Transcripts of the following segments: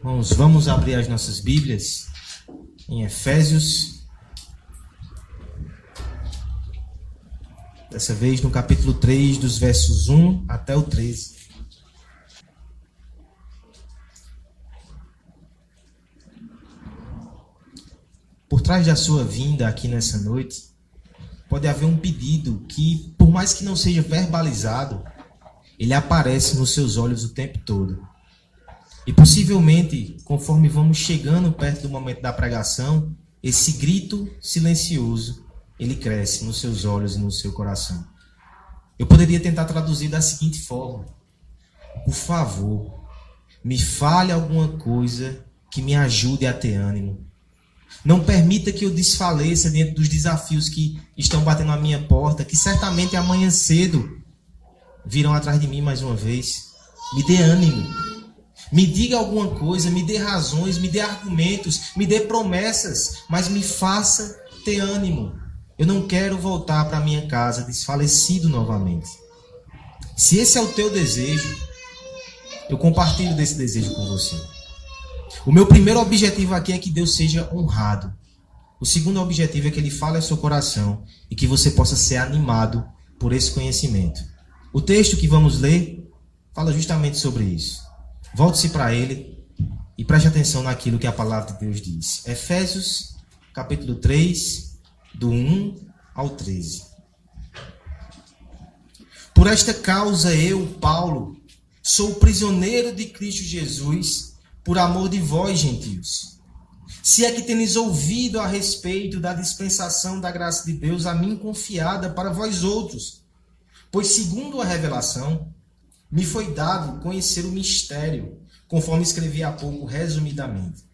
Irmãos, vamos abrir as nossas Bíblias em Efésios. Dessa vez no capítulo 3, dos versos 1 até o 13. Por trás da sua vinda aqui nessa noite, pode haver um pedido que, por mais que não seja verbalizado, ele aparece nos seus olhos o tempo todo. E possivelmente, conforme vamos chegando perto do momento da pregação, esse grito silencioso, ele cresce nos seus olhos e no seu coração. Eu poderia tentar traduzir da seguinte forma: Por favor, me fale alguma coisa que me ajude a ter ânimo. Não permita que eu desfaleça diante dos desafios que estão batendo na minha porta, que certamente amanhã cedo virão atrás de mim mais uma vez. Me dê ânimo. Me diga alguma coisa, me dê razões, me dê argumentos, me dê promessas, mas me faça ter ânimo. Eu não quero voltar para minha casa desfalecido novamente. Se esse é o teu desejo, eu compartilho desse desejo com você. O meu primeiro objetivo aqui é que Deus seja honrado. O segundo objetivo é que Ele fale ao seu coração e que você possa ser animado por esse conhecimento. O texto que vamos ler fala justamente sobre isso. Volte-se para ele e preste atenção naquilo que a palavra de Deus diz. Efésios, capítulo 3, do 1 ao 13. Por esta causa eu, Paulo, sou prisioneiro de Cristo Jesus, por amor de vós, gentios. Se é que tenes ouvido a respeito da dispensação da graça de Deus a mim confiada para vós outros, pois segundo a revelação, me foi dado conhecer o mistério, conforme escrevi há pouco resumidamente.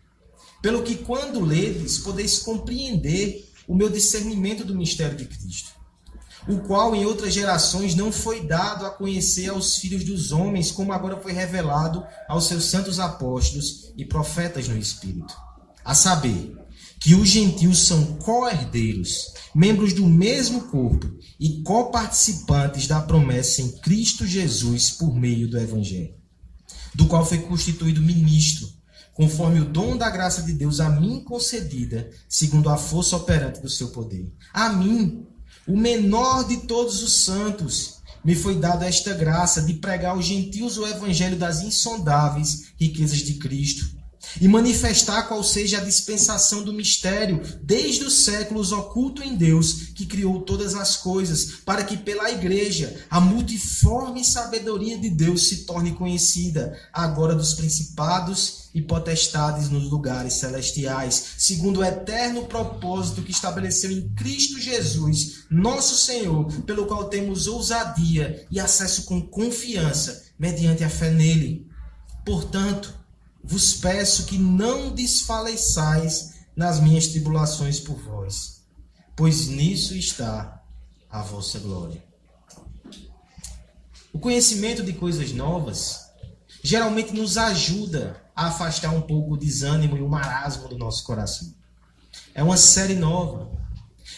Pelo que, quando ledes, podeis compreender o meu discernimento do mistério de Cristo, o qual em outras gerações não foi dado a conhecer aos filhos dos homens, como agora foi revelado aos seus santos apóstolos e profetas no Espírito. A saber, que os gentios são co-herdeiros, membros do mesmo corpo e coparticipantes da promessa em Cristo Jesus por meio do Evangelho, do qual foi constituído ministro, conforme o dom da graça de Deus a mim concedida, segundo a força operante do seu poder. A mim, o menor de todos os santos, me foi dada esta graça de pregar aos gentios o evangelho das insondáveis riquezas de Cristo e manifestar qual seja a dispensação do mistério desde os séculos oculto em Deus, que criou todas as coisas, para que pela igreja a multiforme sabedoria de Deus se torne conhecida, agora dos principados e potestades nos lugares celestiais, segundo o eterno propósito que estabeleceu em Cristo Jesus, nosso Senhor, pelo qual temos ousadia e acesso com confiança mediante a fé nele. Portanto, vos peço que não desfaleçais nas minhas tribulações por vós, pois nisso está a vossa glória. O conhecimento de coisas novas geralmente nos ajuda a afastar um pouco o desânimo e o marasmo do nosso coração. É uma série nova.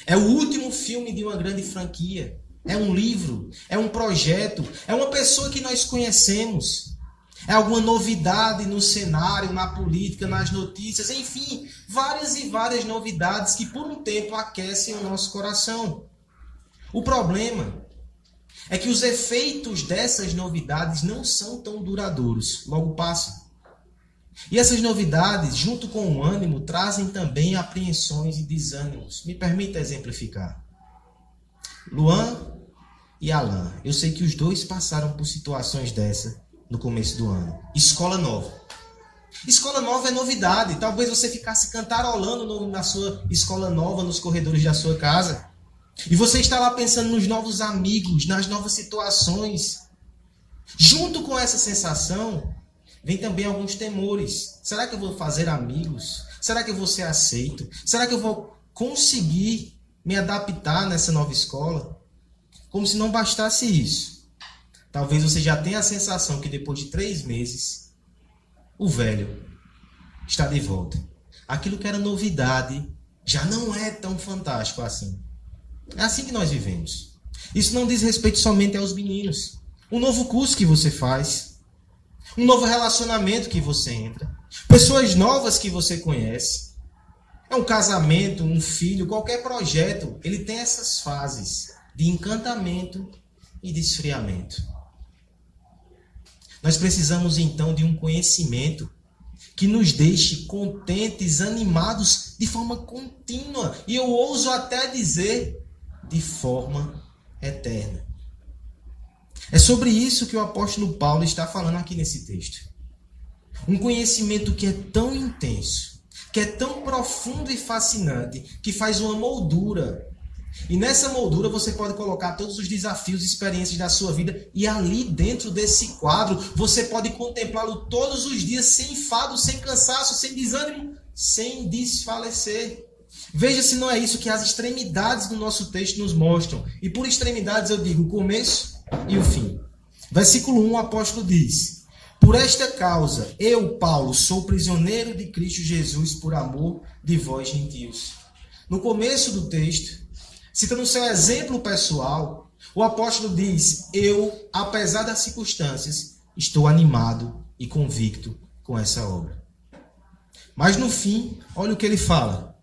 É o último filme de uma grande franquia. É um livro, é um projeto, é uma pessoa que nós conhecemos. É alguma novidade no cenário, na política, nas notícias, enfim, várias e várias novidades que por um tempo aquecem o nosso coração. O problema é que os efeitos dessas novidades não são tão duradouros, logo passam. E essas novidades, junto com o ânimo, trazem também apreensões e desânimos. Me permita exemplificar. Luan e Alan, eu sei que os dois passaram por situações dessa no começo do ano. Escola nova. Escola nova é novidade. Talvez você ficasse cantarolando na sua escola nova, nos corredores da sua casa. E você está lá pensando nos novos amigos, nas novas situações. Junto com essa sensação, vem também alguns temores. Será que eu vou fazer amigos? Será que eu vou ser aceito? Será que eu vou conseguir me adaptar nessa nova escola? Como se não bastasse isso. Talvez você já tenha a sensação que depois de três meses, o velho está de volta. Aquilo que era novidade já não é tão fantástico assim. É assim que nós vivemos. Isso não diz respeito somente aos meninos. Um novo curso que você faz, um novo relacionamento que você entra. Pessoas novas que você conhece. É um casamento, um filho, qualquer projeto, ele tem essas fases de encantamento e de esfriamento. Nós precisamos então de um conhecimento que nos deixe contentes, animados de forma contínua e eu ouso até dizer de forma eterna. É sobre isso que o apóstolo Paulo está falando aqui nesse texto. Um conhecimento que é tão intenso, que é tão profundo e fascinante, que faz uma moldura e nessa moldura você pode colocar todos os desafios e experiências da sua vida. E ali dentro desse quadro você pode contemplá-lo todos os dias sem enfado, sem cansaço, sem desânimo, sem desfalecer. Veja se não é isso que as extremidades do nosso texto nos mostram. E por extremidades eu digo o começo e o fim. Versículo 1, o apóstolo diz: Por esta causa, eu, Paulo, sou prisioneiro de Cristo Jesus por amor de vós, gentios. No começo do texto, Citando o seu exemplo pessoal, o apóstolo diz: Eu, apesar das circunstâncias, estou animado e convicto com essa obra. Mas no fim, olha o que ele fala.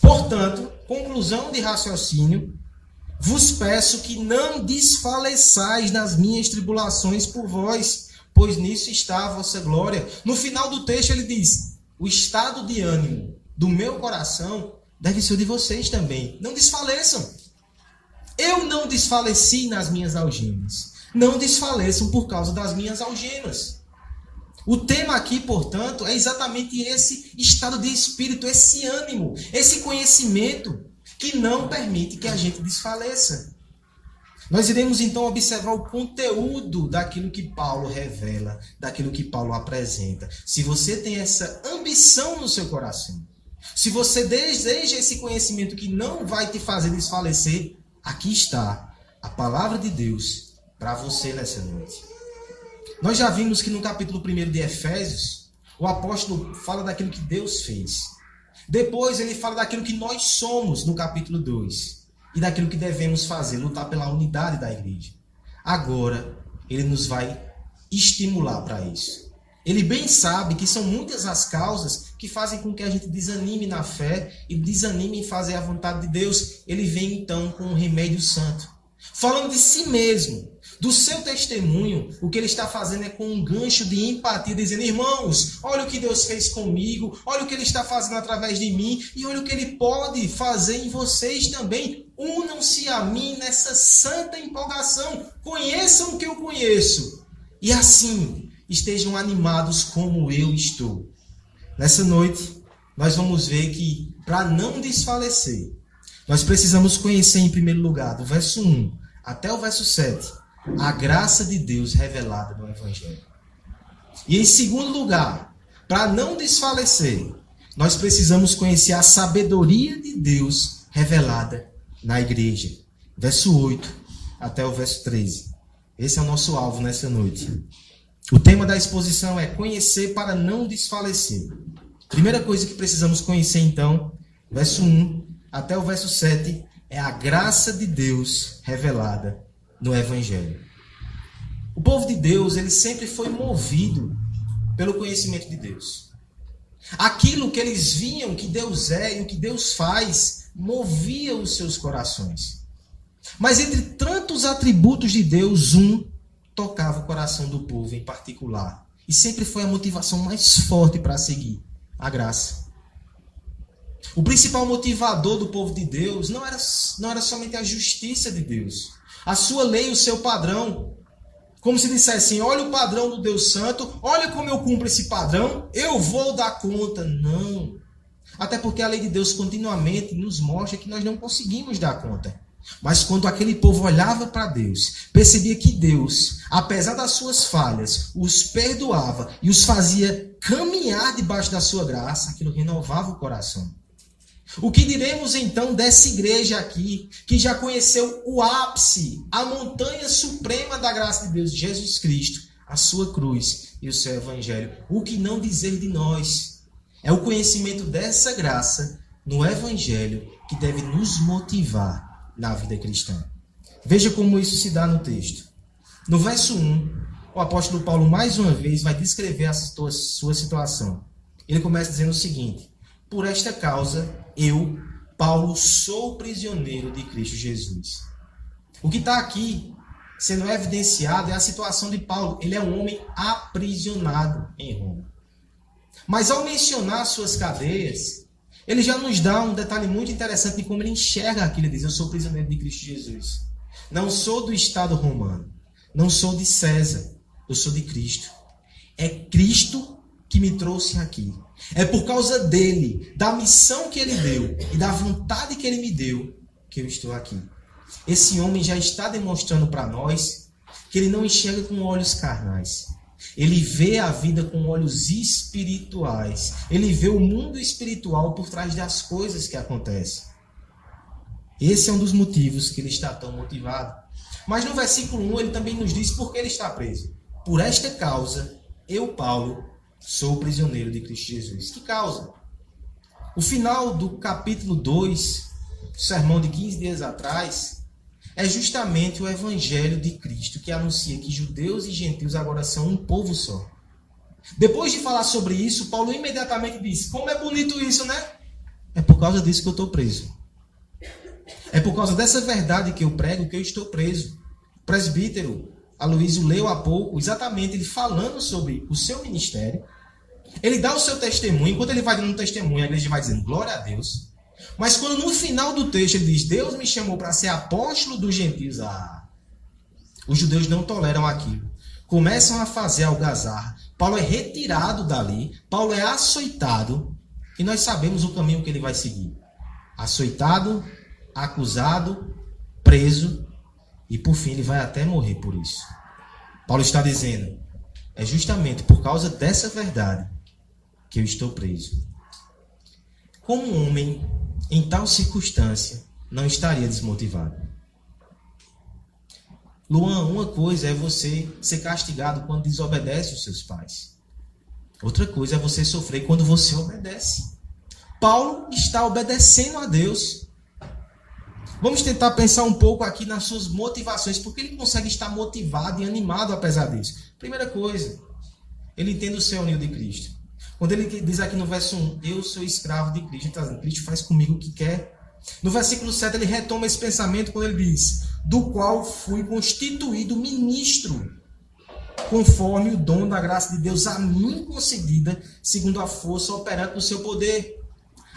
Portanto, conclusão de raciocínio, vos peço que não desfaleçais nas minhas tribulações por vós, pois nisso está a vossa glória. No final do texto ele diz: O estado de ânimo do meu coração deve ser o de vocês também. Não desfaleçam. Eu não desfaleci nas minhas algemas. Não desfaleçam por causa das minhas algemas. O tema aqui, portanto, é exatamente esse estado de espírito, esse ânimo, esse conhecimento que não permite que a gente desfaleça. Nós iremos então observar o conteúdo daquilo que Paulo revela, daquilo que Paulo apresenta. Se você tem essa ambição no seu coração, se você deseja esse conhecimento que não vai te fazer desfalecer, aqui está a palavra de Deus para você nessa noite. Nós já vimos que no capítulo 1 de Efésios, o apóstolo fala daquilo que Deus fez. Depois ele fala daquilo que nós somos no capítulo 2 e daquilo que devemos fazer, lutar pela unidade da igreja. Agora ele nos vai estimular para isso. Ele bem sabe que são muitas as causas que fazem com que a gente desanime na fé e desanime em fazer a vontade de Deus. Ele vem então com um remédio santo. Falando de si mesmo, do seu testemunho, o que ele está fazendo é com um gancho de empatia, dizendo: irmãos, olha o que Deus fez comigo, olha o que ele está fazendo através de mim e olha o que ele pode fazer em vocês também. Unam-se a mim nessa santa empolgação, conheçam o que eu conheço. E assim, estejam animados como eu estou. Nessa noite, nós vamos ver que, para não desfalecer, nós precisamos conhecer, em primeiro lugar, do verso 1 até o verso 7, a graça de Deus revelada no Evangelho. E, em segundo lugar, para não desfalecer, nós precisamos conhecer a sabedoria de Deus revelada na igreja. Verso 8 até o verso 13. Esse é o nosso alvo nessa noite. O tema da exposição é conhecer para não desfalecer. Primeira coisa que precisamos conhecer, então, verso 1 até o verso 7, é a graça de Deus revelada no Evangelho. O povo de Deus, ele sempre foi movido pelo conhecimento de Deus. Aquilo que eles viam que Deus é e o que Deus faz, movia os seus corações. Mas entre tantos atributos de Deus, um tocava o coração do povo em particular. E sempre foi a motivação mais forte para seguir a graça. O principal motivador do povo de Deus não era, não era somente a justiça de Deus, a sua lei, o seu padrão. Como se dissessem: olha o padrão do Deus Santo, olha como eu cumpro esse padrão, eu vou dar conta. Não. Até porque a lei de Deus continuamente nos mostra que nós não conseguimos dar conta. Mas quando aquele povo olhava para Deus, percebia que Deus, apesar das suas falhas, os perdoava e os fazia caminhar debaixo da sua graça, aquilo renovava o coração. O que diremos então dessa igreja aqui, que já conheceu o ápice, a montanha suprema da graça de Deus, Jesus Cristo, a sua cruz e o seu evangelho? O que não dizer de nós? É o conhecimento dessa graça no evangelho que deve nos motivar na vida cristã. Veja como isso se dá no texto. No verso 1, o apóstolo Paulo mais uma vez vai descrever a sua situação. Ele começa dizendo o seguinte: Por esta causa, eu, Paulo, sou prisioneiro de Cristo Jesus. O que está aqui sendo evidenciado é a situação de Paulo. Ele é um homem aprisionado em Roma. Mas ao mencionar suas cadeias, ele já nos dá um detalhe muito interessante de como ele enxerga aquilo. Ele diz: Eu sou prisioneiro de Cristo Jesus. Não sou do Estado romano. Não sou de César. Eu sou de Cristo. É Cristo que me trouxe aqui. É por causa dele, da missão que ele deu e da vontade que ele me deu, que eu estou aqui. Esse homem já está demonstrando para nós que ele não enxerga com olhos carnais. Ele vê a vida com olhos espirituais. Ele vê o mundo espiritual por trás das coisas que acontecem. Esse é um dos motivos que ele está tão motivado. Mas no versículo 1 ele também nos diz por que ele está preso. Por esta causa, eu, Paulo, sou prisioneiro de Cristo Jesus. Que causa? O final do capítulo 2, sermão de 15 dias atrás, é justamente o evangelho de Cristo que anuncia que judeus e gentios agora são um povo só. Depois de falar sobre isso, Paulo imediatamente diz: Como é bonito isso, né? É por causa disso que eu estou preso. É por causa dessa verdade que eu prego que eu estou preso. O presbítero Aloysio leu há pouco, exatamente ele falando sobre o seu ministério. Ele dá o seu testemunho, enquanto ele vai dando um testemunho, a igreja vai dizendo glória a Deus. Mas quando no final do texto ele diz, Deus me chamou para ser apóstolo dos gentios, ah, os judeus não toleram aquilo. Começam a fazer algazarra. Paulo é retirado dali, Paulo é açoitado, e nós sabemos o caminho que ele vai seguir. Açoitado, acusado, preso, e por fim ele vai até morrer por isso. Paulo está dizendo: é justamente por causa dessa verdade que eu estou preso. Como um homem em tal circunstância não estaria desmotivado? Luan, uma coisa é você ser castigado quando desobedece os seus pais. Outra coisa é você sofrer quando você obedece. Paulo está obedecendo a Deus. Vamos tentar pensar um pouco aqui nas suas motivações, porque ele consegue estar motivado e animado apesar disso. Primeira coisa, ele entende o seu anil de Cristo. Quando ele diz aqui no verso 1, eu sou escravo de Cristo, dizendo, Cristo faz comigo o que quer. No versículo 7 ele retoma esse pensamento quando ele diz, do qual fui constituído ministro, conforme o dom da graça de Deus a mim concedida, segundo a força operante do seu poder.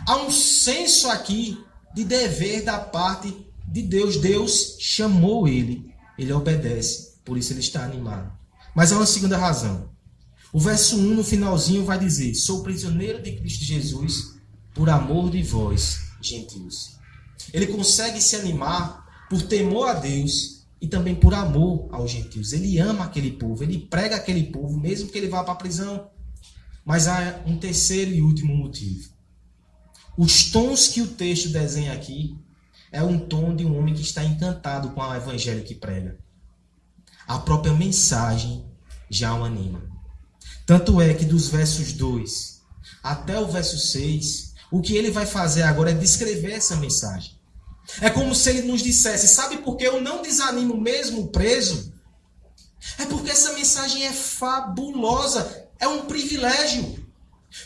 Há um senso aqui de dever da parte de Deus. Deus chamou ele, ele obedece, por isso ele está animado. Mas há uma segunda razão. O verso 1 no finalzinho vai dizer: Sou prisioneiro de Cristo Jesus por amor de vós, gentios. Ele consegue se animar por temor a Deus e também por amor aos gentios. Ele ama aquele povo, ele prega aquele povo, mesmo que ele vá para a prisão. Mas há um terceiro e último motivo. Os tons que o texto desenha aqui é um tom de um homem que está encantado com o evangelho que prega. A própria mensagem já o anima. Tanto é que dos versos 2 até o verso 6, o que ele vai fazer agora é descrever essa mensagem. É como se ele nos dissesse: Sabe por que eu não desanimo mesmo preso? É porque essa mensagem é fabulosa, é um privilégio.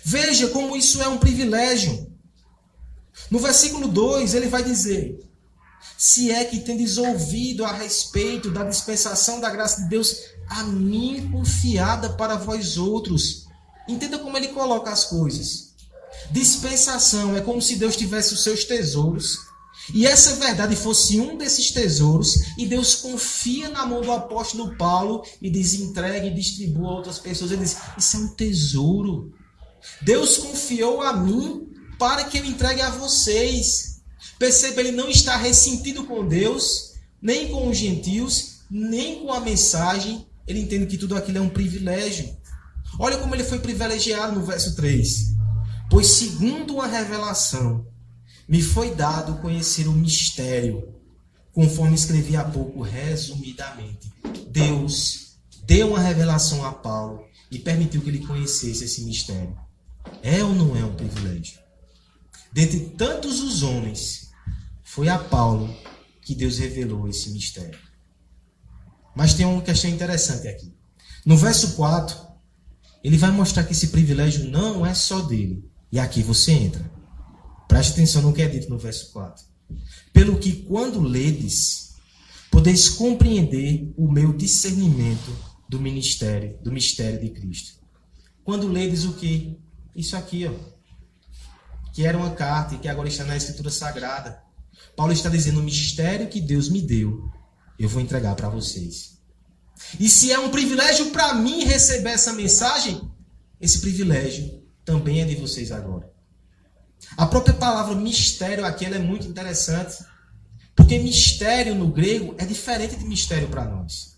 Veja como isso é um privilégio. No versículo 2, ele vai dizer: Se é que tendes ouvido a respeito da dispensação da graça de Deus, a mim confiada para vós outros. Entenda como ele coloca as coisas. Dispensação é como se Deus tivesse os seus tesouros e essa verdade fosse um desses tesouros, e Deus confia na mão do apóstolo Paulo e diz: entregue e distribua a outras pessoas. Ele diz: Isso é um tesouro. Deus confiou a mim para que eu entregue a vocês. Perceba, ele não está ressentido com Deus, nem com os gentios, nem com a mensagem. Ele entende que tudo aquilo é um privilégio. Olha como ele foi privilegiado no verso 3. Pois, segundo uma revelação, me foi dado conhecer o mistério, conforme escrevi há pouco, resumidamente. Deus deu uma revelação a Paulo e permitiu que ele conhecesse esse mistério. É ou não é um privilégio? Dentre tantos os homens, foi a Paulo que Deus revelou esse mistério. Mas tem uma questão interessante aqui. No verso 4, ele vai mostrar que esse privilégio não é só dele. E aqui você entra. Preste atenção no que é dito no verso 4. Pelo que, quando ledes, podeis compreender o meu discernimento do ministério, do mistério de Cristo. Quando ledes o que? Isso aqui, ó. Que era uma carta e que agora está na Escritura Sagrada. Paulo está dizendo: o mistério que Deus me deu, eu vou entregar para vocês. E se é um privilégio para mim receber essa mensagem, esse privilégio também é de vocês agora. A própria palavra mistério aqui é muito interessante, porque mistério no grego é diferente de mistério para nós.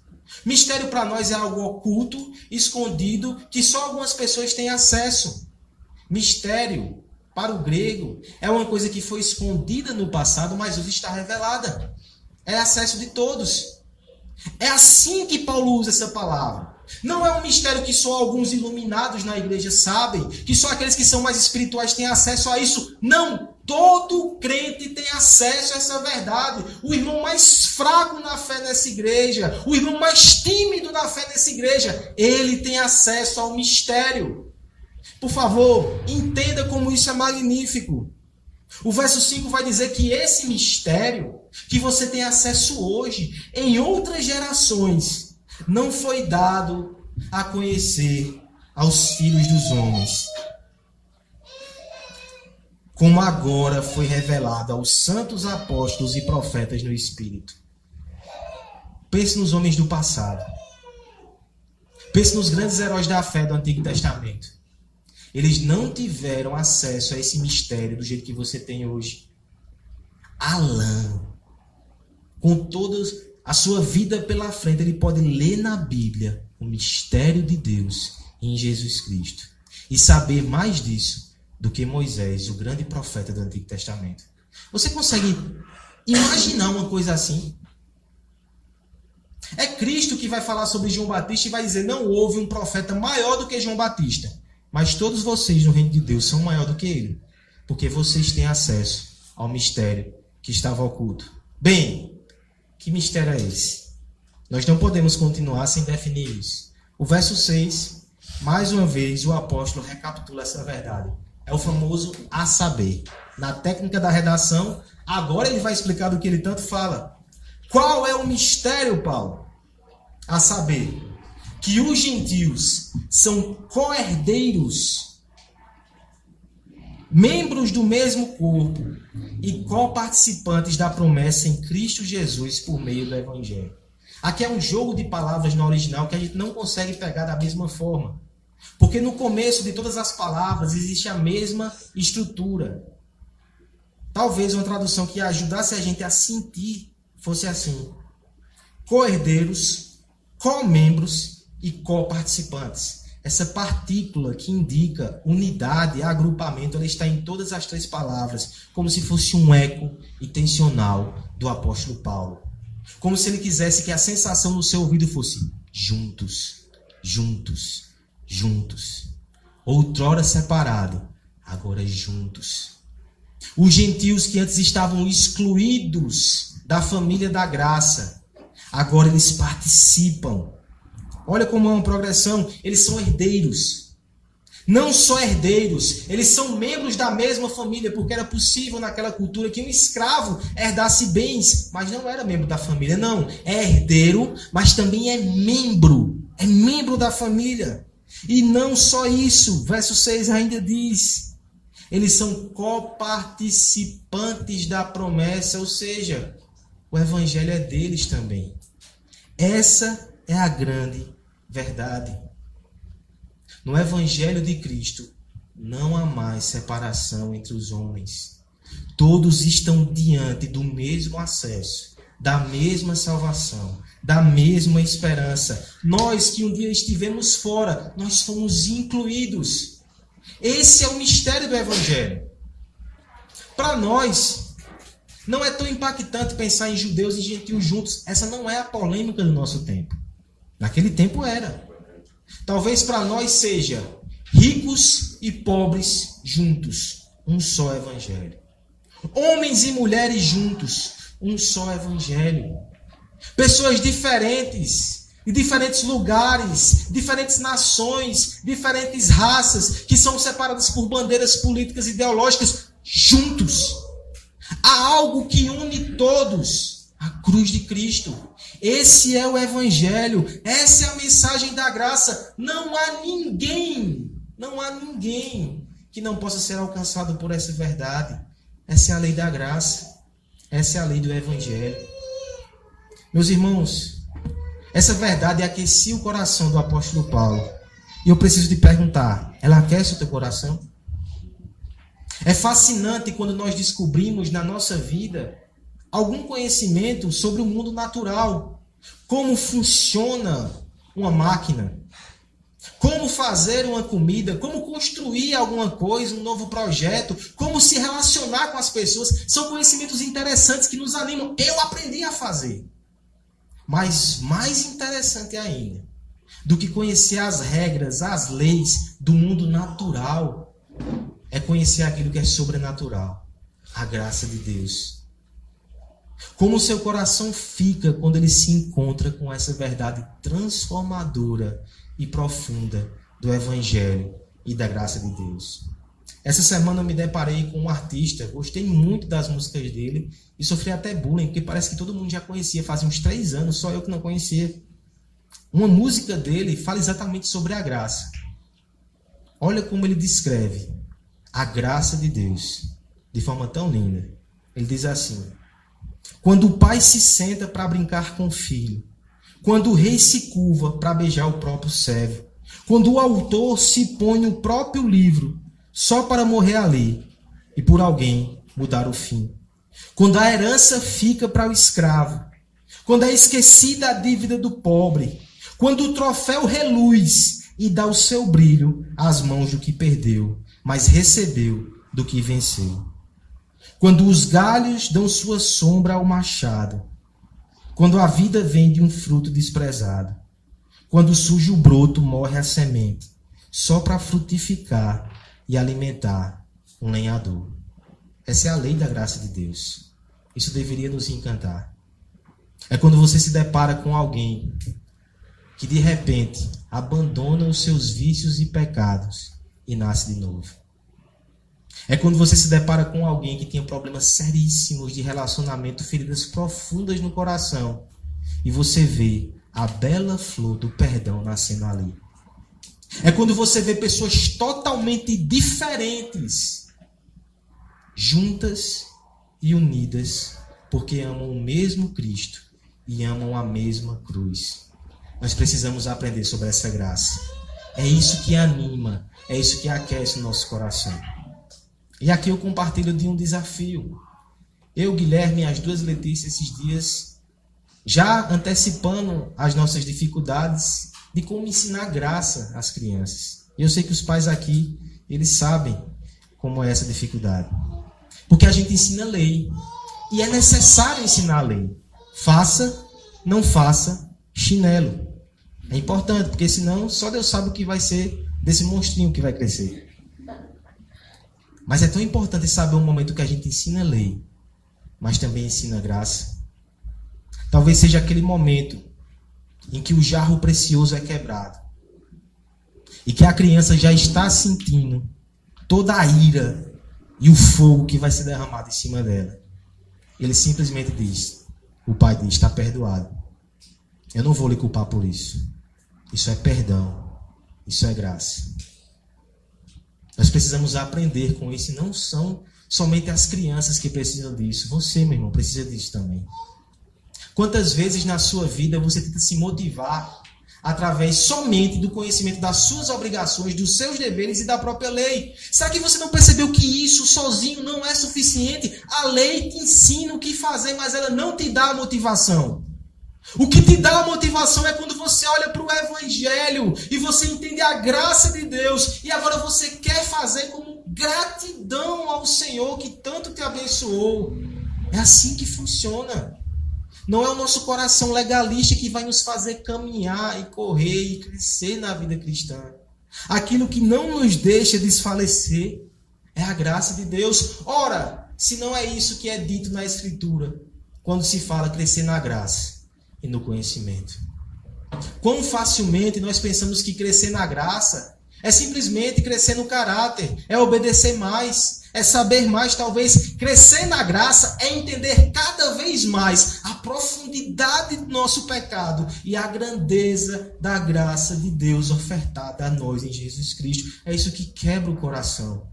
Mistério para nós é algo oculto, escondido, que só algumas pessoas têm acesso. Mistério, para o grego, é uma coisa que foi escondida no passado, mas hoje está revelada. É acesso de todos. É assim que Paulo usa essa palavra. Não é um mistério que só alguns iluminados na igreja sabem, que só aqueles que são mais espirituais têm acesso a isso. Não! Todo crente tem acesso a essa verdade. O irmão mais fraco na fé nessa igreja, o irmão mais tímido na fé nessa igreja, ele tem acesso ao mistério. Por favor, entenda como isso é magnífico. O verso 5 vai dizer que esse mistério que você tem acesso hoje, em outras gerações, não foi dado a conhecer aos filhos dos homens, como agora foi revelado aos santos apóstolos e profetas no Espírito. Pense nos homens do passado. Pense nos grandes heróis da fé do Antigo Testamento. Eles não tiveram acesso a esse mistério do jeito que você tem hoje. Alain, com toda a sua vida pela frente, ele pode ler na Bíblia o mistério de Deus em Jesus Cristo e saber mais disso do que Moisés, o grande profeta do Antigo Testamento. Você consegue imaginar uma coisa assim? É Cristo que vai falar sobre João Batista e vai dizer: não houve um profeta maior do que João Batista. Mas todos vocês no reino de Deus são maior do que ele, porque vocês têm acesso ao mistério que estava oculto. Bem, que mistério é esse? Nós não podemos continuar sem definir isso. O verso 6, mais uma vez, o apóstolo recapitula essa verdade. É o famoso a saber. Na técnica da redação, agora ele vai explicar do que ele tanto fala. Qual é o mistério, Paulo? A saber, que os gentios são co-herdeiros, membros do mesmo corpo e co-participantes da promessa em Cristo Jesus por meio do Evangelho. Aqui é um jogo de palavras no original que a gente não consegue pegar da mesma forma. Porque no começo de todas as palavras existe a mesma estrutura. Talvez uma tradução que ajudasse a gente a sentir fosse assim: co-herdeiros, co-membros e co-participantes. Essa partícula que indica unidade, agrupamento, ela está em todas as três palavras, como se fosse um eco intencional do apóstolo Paulo. Como se ele quisesse que a sensação no seu ouvido fosse juntos, juntos, juntos. Outrora separado, agora juntos. Os gentios que antes estavam excluídos da família da graça, agora eles participam Olha como é uma progressão. Eles são herdeiros. Não só herdeiros, eles são membros da mesma família, porque era possível naquela cultura que um escravo herdasse bens, mas não era membro da família. Não, é herdeiro, mas também é membro. É membro da família. E não só isso, verso 6 ainda diz: eles são coparticipantes da promessa, ou seja, o evangelho é deles também. Essa é a grande verdade. No Evangelho de Cristo, não há mais separação entre os homens. Todos estão diante do mesmo acesso, da mesma salvação, da mesma esperança. Nós que um dia estivemos fora, nós fomos incluídos. Esse é o mistério do Evangelho. Para nós, não é tão impactante pensar em judeus e gentios juntos. Essa não é a polêmica do nosso tempo. Naquele tempo era. Talvez para nós seja ricos e pobres juntos, um só evangelho. Homens e mulheres juntos, um só evangelho. Pessoas diferentes, de diferentes lugares, diferentes nações, diferentes raças, que são separadas por bandeiras políticas e ideológicas, juntos. Há algo que une todos: a cruz de Cristo. Esse é o Evangelho, essa é a mensagem da graça. Não há ninguém, não há ninguém que não possa ser alcançado por essa verdade. Essa é a lei da graça, essa é a lei do Evangelho. Meus irmãos, essa verdade aquecia o coração do apóstolo Paulo. E eu preciso te perguntar: ela aquece o teu coração? É fascinante quando nós descobrimos na nossa vida algum conhecimento sobre o mundo natural. Como funciona uma máquina. Como fazer uma comida, como construir alguma coisa, um novo projeto, como se relacionar com as pessoas. São conhecimentos interessantes que nos animam. Eu aprendi a fazer. Mas mais interessante ainda do que conhecer as regras, as leis do mundo natural, é conhecer aquilo que é sobrenatural, a graça de Deus. Como o seu coração fica quando ele se encontra com essa verdade transformadora e profunda do Evangelho e da graça de Deus. Essa semana eu me deparei com um artista, gostei muito das músicas dele e sofri até bullying, porque parece que todo mundo já conhecia, fazia uns três anos, só eu que não conhecia. Uma música dele fala exatamente sobre a graça. Olha como ele descreve a graça de Deus de forma tão linda. Ele diz assim: Quando o pai se senta para brincar com o filho, quando o rei se curva para beijar o próprio servo, quando o autor se põe o próprio livro só para morrer ali e por alguém mudar o fim. Quando a herança fica para o escravo, quando é esquecida a dívida do pobre, quando o troféu reluz e dá o seu brilho às mãos do que perdeu, mas recebeu do que venceu. Quando os galhos dão sua sombra ao machado, quando a vida vem de um fruto desprezado, quando surge o broto, morre a semente, só para frutificar e alimentar um lenhador. Essa é a lei da graça de Deus. Isso deveria nos encantar. É quando você se depara com alguém que de repente abandona os seus vícios e pecados e nasce de novo. É quando você se depara com alguém que tem problemas seríssimos de relacionamento, feridas profundas no coração, e você vê a bela flor do perdão nascendo ali. É quando você vê pessoas totalmente diferentes juntas e unidas, porque amam o mesmo Cristo e amam a mesma cruz. Nós precisamos aprender sobre essa graça. É isso que anima, é isso que aquece o nosso coração. E aqui eu compartilho de um desafio. Eu, Guilherme e as duas Letícias esses dias, já antecipando as nossas dificuldades de como ensinar graça às crianças. E eu sei que os pais aqui, eles sabem como é essa dificuldade. Porque a gente ensina lei. E é necessário ensinar a lei. Faça, não faça, chinelo. É importante, porque senão só Deus sabe o que vai ser desse monstrinho que vai crescer. Mas é tão importante saber o momento que a gente ensina a lei, mas também ensina a graça. Talvez seja aquele momento em que o jarro precioso é quebrado. E que a criança já está sentindo toda a ira e o fogo que vai ser derramado em cima dela. Ele simplesmente diz: O pai diz, está perdoado. Eu não vou lhe culpar por isso. Isso é perdão. Isso é graça. Nós precisamos aprender com isso. Não são somente as crianças que precisam disso. Você, meu irmão, precisa disso também. Quantas vezes na sua vida você tenta se motivar através somente do conhecimento das suas obrigações, dos seus deveres e da própria lei. Será que você não percebeu que isso sozinho não é suficiente? A lei te ensina o que fazer, mas ela não te dá a motivação. O que te dá a motivação é quando você olha para o Evangelho e você entende a graça de Deus e agora você quer fazer como gratidão ao Senhor que tanto te abençoou. É assim que funciona. Não é o nosso coração legalista que vai nos fazer caminhar e correr e crescer na vida cristã. Aquilo que não nos deixa desfalecer é a graça de Deus. Ora, se não é isso que é dito na Escritura, quando se fala crescer na graça e no conhecimento. Quão facilmente nós pensamos que crescer na graça é simplesmente crescer no caráter, é obedecer mais, é saber mais, talvez crescer na graça é entender cada vez mais a profundidade do nosso pecado e a grandeza da graça de Deus ofertada a nós em Jesus Cristo. É isso que quebra o coração.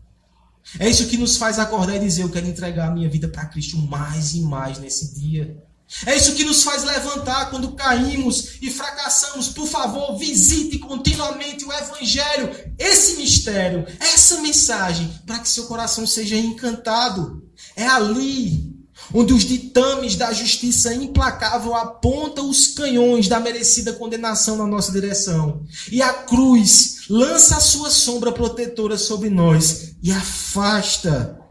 É isso que nos faz acordar e dizer: Eu quero entregar a minha vida para Cristo mais e mais nesse dia. É isso que nos faz levantar quando caímos e fracassamos. Por favor, visite continuamente o Evangelho, esse mistério, essa mensagem, para que seu coração seja encantado. É ali onde os ditames da justiça implacável apontam os canhões da merecida condenação na nossa direção. E a cruz lança a sua sombra protetora sobre nós e afasta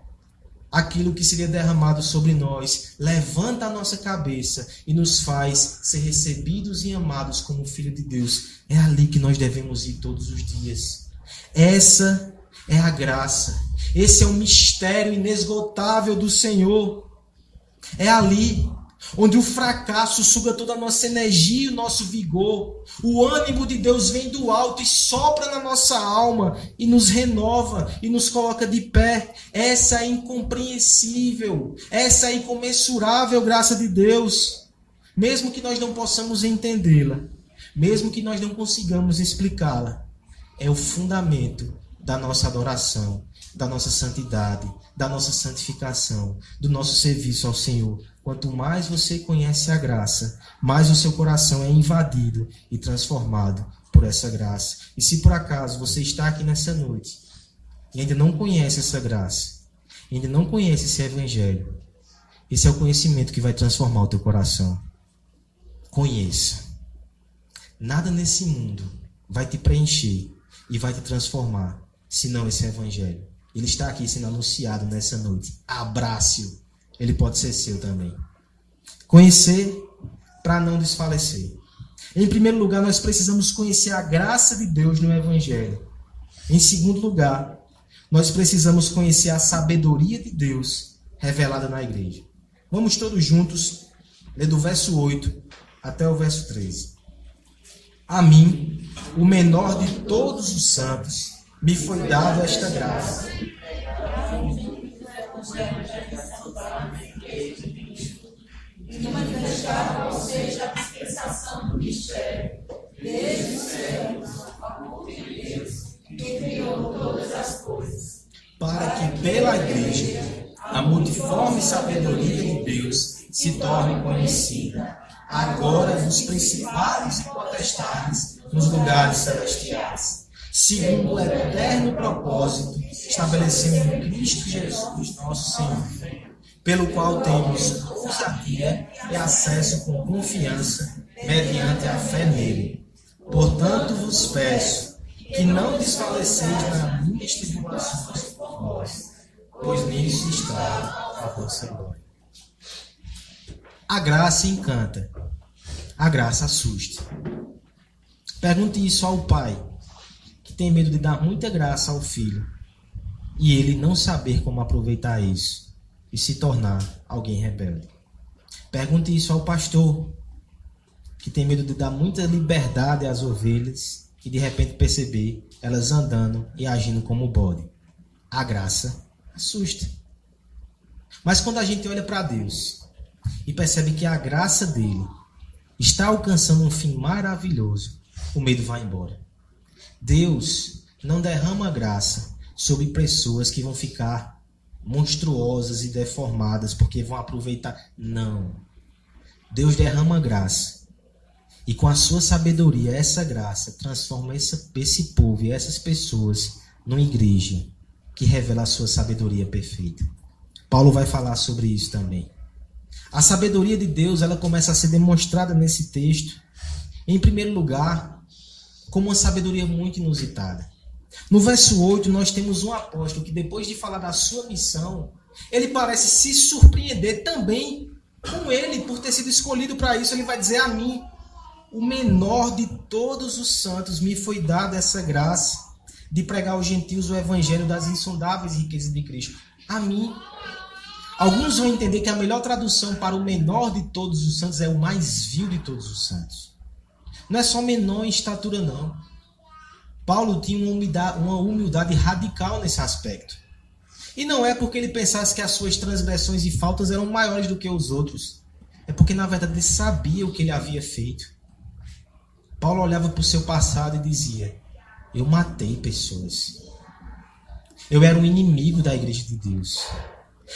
aquilo que seria derramado sobre nós, levanta a nossa cabeça e nos faz ser recebidos e amados como filho de Deus. É ali que nós devemos ir todos os dias. Essa é a graça. Esse é o mistério inesgotável do Senhor. É ali onde o fracasso suga toda a nossa energia e o nosso vigor. O ânimo de Deus vem do alto e sopra na nossa alma e nos renova e nos coloca de pé. Essa é incompreensível, essa é incomensurável graça de Deus. Mesmo que nós não possamos entendê-la, mesmo que nós não consigamos explicá-la, é o fundamento da nossa adoração, da nossa santidade, da nossa santificação, do nosso serviço ao Senhor. Quanto mais você conhece a graça, mais o seu coração é invadido e transformado por essa graça. E se por acaso você está aqui nessa noite e ainda não conhece essa graça, ainda não conhece esse evangelho, esse é o conhecimento que vai transformar o teu coração. Conheça. Nada nesse mundo vai te preencher e vai te transformar, senão esse evangelho. Ele está aqui sendo anunciado nessa noite. Abrace-o ele pode ser seu também. Conhecer para não desfalecer. Em primeiro lugar, nós precisamos conhecer a graça de Deus no Evangelho. Em segundo lugar, nós precisamos conhecer a sabedoria de Deus revelada na igreja. Vamos todos juntos ler do verso 8 até o verso 13. A mim, o menor de todos os santos, me foi dado esta graça e manifestar a dispensação do mistério, desde céus, amor de Deus, que criou todas as coisas. Para que pela igreja a multiforme sabedoria de Deus se torne conhecida, agora nos principais e potestades nos lugares celestiais, segundo o eterno propósito estabelecido em Cristo Jesus, nosso Senhor pelo qual temos ousadia e acesso com confiança mediante a fé nele. Portanto, vos peço que não desfaleceis nas minhas tribulações por nós, pois nisso está a vossa glória. A graça encanta, a graça assusta. Pergunte isso ao pai, que tem medo de dar muita graça ao filho, e ele não saber como aproveitar isso e se tornar alguém rebelde. Pergunte isso ao pastor, que tem medo de dar muita liberdade às ovelhas e de repente perceber elas andando e agindo como bode. A graça assusta. Mas quando a gente olha para Deus e percebe que a graça dele está alcançando um fim maravilhoso, o medo vai embora. Deus não derrama graça sobre pessoas que vão ficar monstruosas e deformadas porque vão aproveitar. Não. Deus derrama graça. E com a sua sabedoria, essa graça transforma esse, esse povo e essas pessoas numa igreja que revela a sua sabedoria perfeita. Paulo vai falar sobre isso também. A sabedoria de Deus, ela começa a ser demonstrada nesse texto, em primeiro lugar, como uma sabedoria muito inusitada. No verso 8, nós temos um apóstolo que, depois de falar da sua missão, ele parece se surpreender também com ele, por ter sido escolhido para isso. Ele vai dizer a mim: o menor de todos os santos me foi dada essa graça de pregar aos gentios o evangelho das insondáveis riquezas de Cristo. A mim. Alguns vão entender que a melhor tradução para o menor de todos os santos é o mais vil de todos os santos. Não é só menor em estatura, não. Paulo tinha uma humildade, uma humildade radical nesse aspecto. E não é porque ele pensasse que as suas transgressões e faltas eram maiores do que os outros. É porque, na verdade, ele sabia o que ele havia feito. Paulo olhava para o seu passado e dizia: Eu matei pessoas. Eu era um inimigo da igreja de Deus.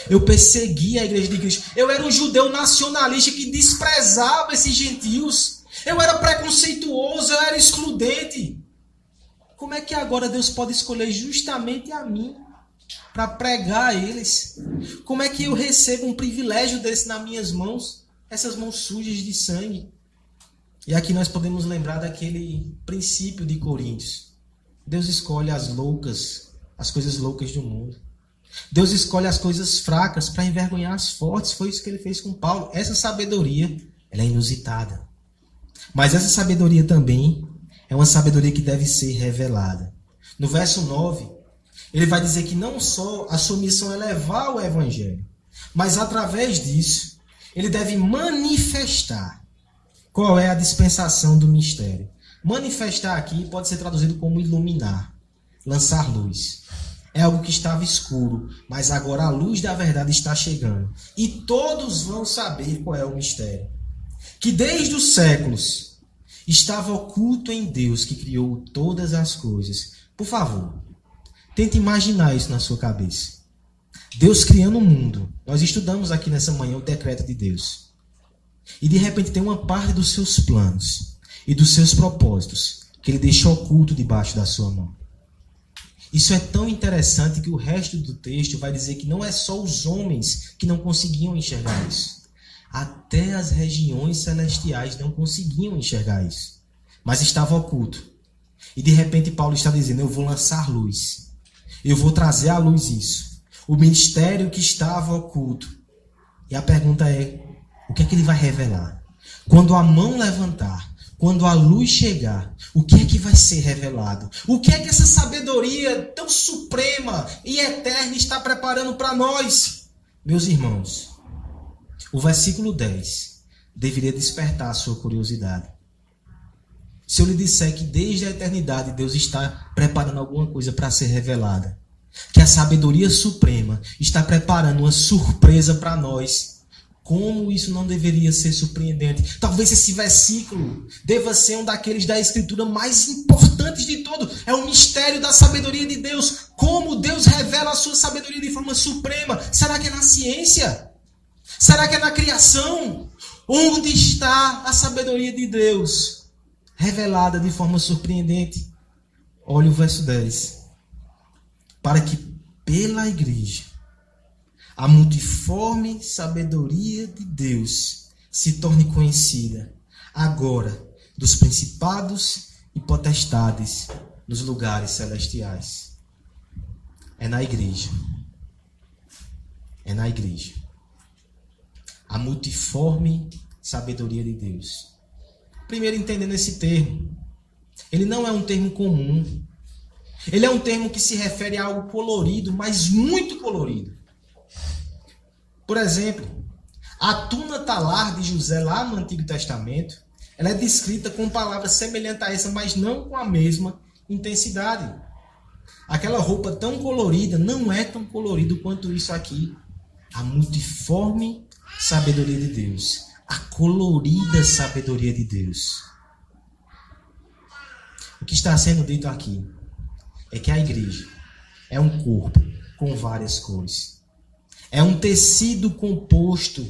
Eu persegui a igreja de Cristo. Eu era um judeu nacionalista que desprezava esses gentios. Eu era preconceituoso, eu era excludente. Como é que agora Deus pode escolher justamente a mim para pregar a eles? Como é que eu recebo um privilégio desse nas minhas mãos? Essas mãos sujas de sangue. E aqui nós podemos lembrar daquele princípio de Coríntios. Deus escolhe as loucas, as coisas loucas do mundo. Deus escolhe as coisas fracas para envergonhar as fortes. Foi isso que ele fez com Paulo. Essa sabedoria, ela é inusitada. Mas essa sabedoria também é uma sabedoria que deve ser revelada. No verso 9, ele vai dizer que não só a sua missão é levar o evangelho, mas através disso, ele deve manifestar qual é a dispensação do mistério. Manifestar aqui pode ser traduzido como iluminar, lançar luz é algo que estava escuro, mas agora a luz da verdade está chegando. E todos vão saber qual é o mistério. Que desde os séculos estava oculto em Deus que criou todas as coisas. Por favor, tente imaginar isso na sua cabeça. Deus criando o mundo. Nós estudamos aqui nessa manhã o decreto de Deus. E de repente tem uma parte dos seus planos e dos seus propósitos que ele deixa oculto debaixo da sua mão. Isso é tão interessante que o resto do texto vai dizer que não é só os homens que não conseguiam enxergar isso. Até as regiões celestiais não conseguiam enxergar isso. Mas estava oculto. E de repente Paulo está dizendo: Eu vou lançar luz. Eu vou trazer à luz isso. O ministério que estava oculto. E a pergunta é: o que é que ele vai revelar? Quando a mão levantar, quando a luz chegar, o que é que vai ser revelado? O que é que essa sabedoria tão suprema e eterna está preparando para nós? Meus irmãos, o versículo 10 deveria despertar a sua curiosidade. Se eu lhe disser que desde a eternidade Deus está preparando alguma coisa para ser revelada, que a sabedoria suprema está preparando uma surpresa para nós como isso não deveria ser surpreendente? Talvez esse versículo deva ser um daqueles da Escritura mais importantes de todo. É o mistério da sabedoria de Deus. Como Deus revela a sua sabedoria de forma suprema. Será que é na ciência? Será que é na criação? Onde está a sabedoria de Deus revelada de forma surpreendente? Olha o verso 10. Para que pela igreja a multiforme sabedoria de Deus se torne conhecida agora dos principados e potestades nos lugares celestiais. É na igreja. É na igreja. A multiforme sabedoria de Deus. Primeiro, entendendo esse termo. Ele não é um termo comum. Ele é um termo que se refere a algo colorido, mas muito colorido. Por exemplo, a tuna talar de José lá no Antigo Testamento, ela é descrita com palavras semelhantes a essa, mas não com a mesma intensidade. Aquela roupa tão colorida não é tão colorido quanto isso aqui. A multiforme sabedoria de Deus, a colorida sabedoria de Deus. O que está sendo dito aqui é que a igreja é um corpo com várias cores. É um tecido composto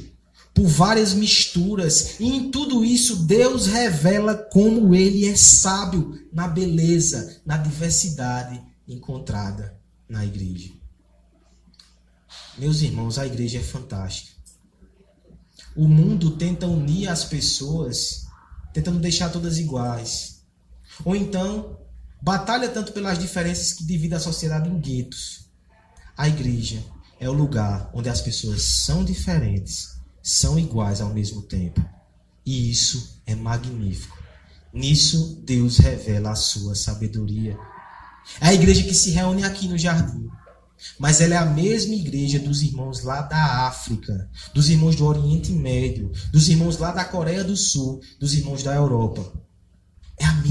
por várias misturas, e em tudo isso Deus revela como ele é sábio na beleza, na diversidade encontrada na igreja. Meus irmãos, a igreja é fantástica. O mundo tenta unir as pessoas, tentando deixar todas iguais. Ou então, batalha tanto pelas diferenças que divide a sociedade em guetos. A igreja é o lugar onde as pessoas são diferentes, são iguais ao mesmo tempo. E isso é magnífico. Nisso Deus revela a sua sabedoria. É a igreja que se reúne aqui no jardim. Mas ela é a mesma igreja dos irmãos lá da África, dos irmãos do Oriente Médio, dos irmãos lá da Coreia do Sul, dos irmãos da Europa.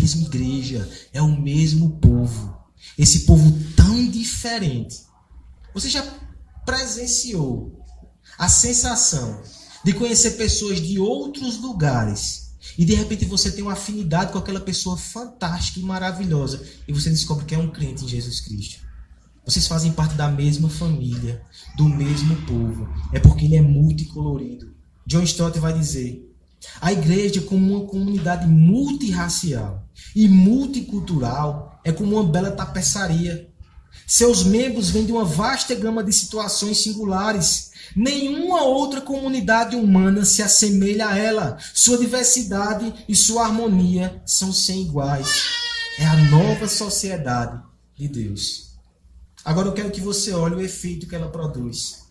mesma igreja, é o mesmo povo. Esse povo tão diferente. Você já presenciou a sensação de conhecer pessoas de outros lugares e de repente você tem uma afinidade com aquela pessoa fantástica e maravilhosa e você descobre que é um crente em Jesus Cristo. Vocês fazem parte da mesma família, do mesmo povo. É porque ele é multicolorido. John Stott vai dizer: a igreja, como uma comunidade multirracial e multicultural, é como uma bela tapeçaria. Seus membros vêm de uma vasta gama de situações singulares. Nenhuma outra comunidade humana se assemelha a ela. Sua diversidade e sua harmonia são sem iguais. É a nova sociedade de Deus. Agora eu quero que você olhe o efeito que ela produz.